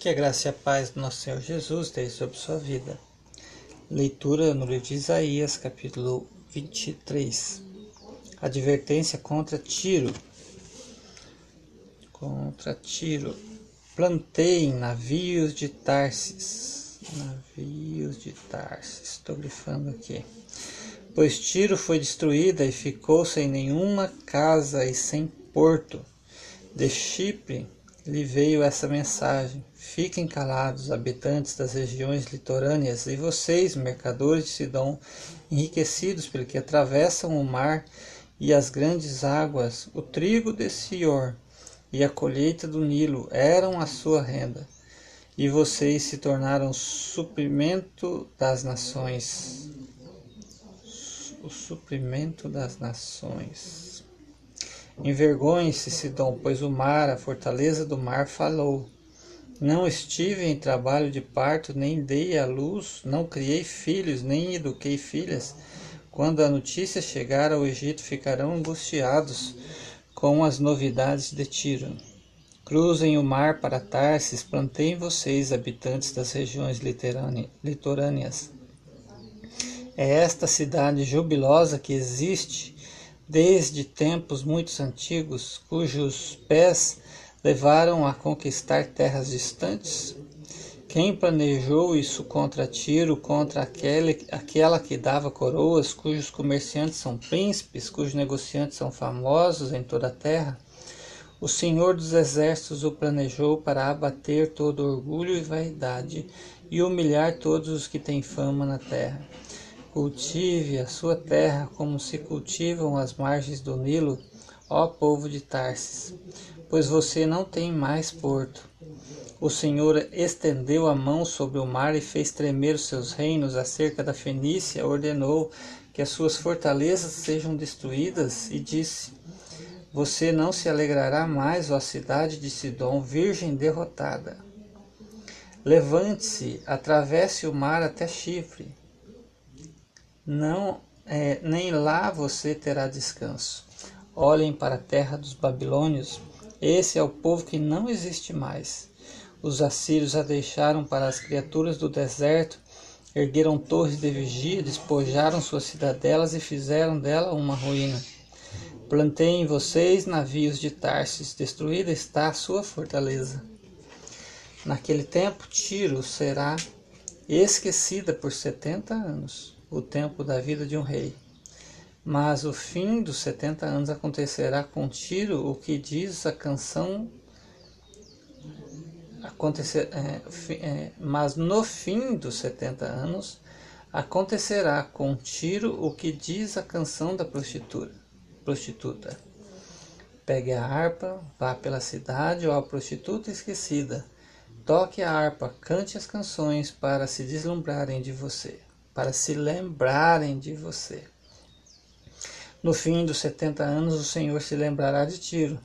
Que a graça e a paz do nosso Senhor Jesus esteja sobre sua vida. Leitura no livro de Isaías, capítulo 23. Advertência contra Tiro. Contra Tiro. Plantei navios de Tarsis. Navios de Tarsis. Estou grifando aqui. Pois Tiro foi destruída e ficou sem nenhuma casa e sem porto. De Chipre lhe veio essa mensagem: Fiquem calados, habitantes das regiões litorâneas, e vocês, mercadores de Sidom, enriquecidos pelo que atravessam o mar e as grandes águas, o trigo de Sior e a colheita do Nilo eram a sua renda, e vocês se tornaram suprimento das nações. O suprimento das nações. Envergonhe-se, Sidom, pois o mar, a fortaleza do mar, falou. Não estive em trabalho de parto, nem dei à luz, não criei filhos, nem eduquei filhas. Quando a notícia chegar ao Egito, ficarão angustiados com as novidades de Tiro. Cruzem o mar para Tarsis, plantem vocês, habitantes das regiões litorâneas. É esta cidade jubilosa que existe desde tempos muito antigos, cujos pés levaram a conquistar terras distantes? Quem planejou isso contra Tiro, contra aquele, aquela que dava coroas, cujos comerciantes são príncipes, cujos negociantes são famosos em toda a terra? O Senhor dos Exércitos o planejou para abater todo orgulho e vaidade e humilhar todos os que têm fama na terra. Cultive a sua terra como se cultivam as margens do Nilo, ó povo de Tarsis, pois você não tem mais porto. O Senhor estendeu a mão sobre o mar e fez tremer os seus reinos acerca da Fenícia, ordenou que as suas fortalezas sejam destruídas e disse: Você não se alegrará mais, ó cidade de Sidom, virgem derrotada. Levante-se, atravesse o mar até Chifre não é, nem lá você terá descanso. Olhem para a terra dos babilônios, esse é o povo que não existe mais. Os assírios a deixaram para as criaturas do deserto, ergueram torres de vigia, despojaram suas cidadelas e fizeram dela uma ruína. Plantei em vocês navios de Tarsis, destruída está a sua fortaleza. Naquele tempo, Tiro será esquecida por setenta anos o tempo da vida de um rei. Mas o fim dos setenta anos acontecerá com Tiro, o que diz a canção. Acontecer, é, é, mas no fim dos setenta anos acontecerá com Tiro o que diz a canção da prostituta. prostituta. Pegue a harpa, vá pela cidade, ó prostituta esquecida. Toque a harpa, cante as canções para se deslumbrarem de você para se lembrarem de você. No fim dos setenta anos, o Senhor se lembrará de Tiro.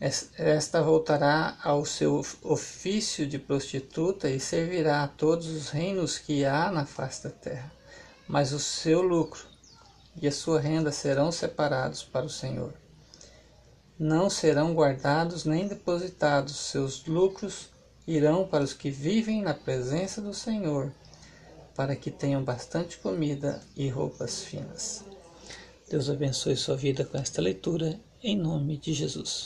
Esta voltará ao seu ofício de prostituta e servirá a todos os reinos que há na face da terra. Mas o seu lucro e a sua renda serão separados para o Senhor. Não serão guardados nem depositados, seus lucros irão para os que vivem na presença do Senhor para que tenham bastante comida e roupas finas. Deus abençoe sua vida com esta leitura, em nome de Jesus.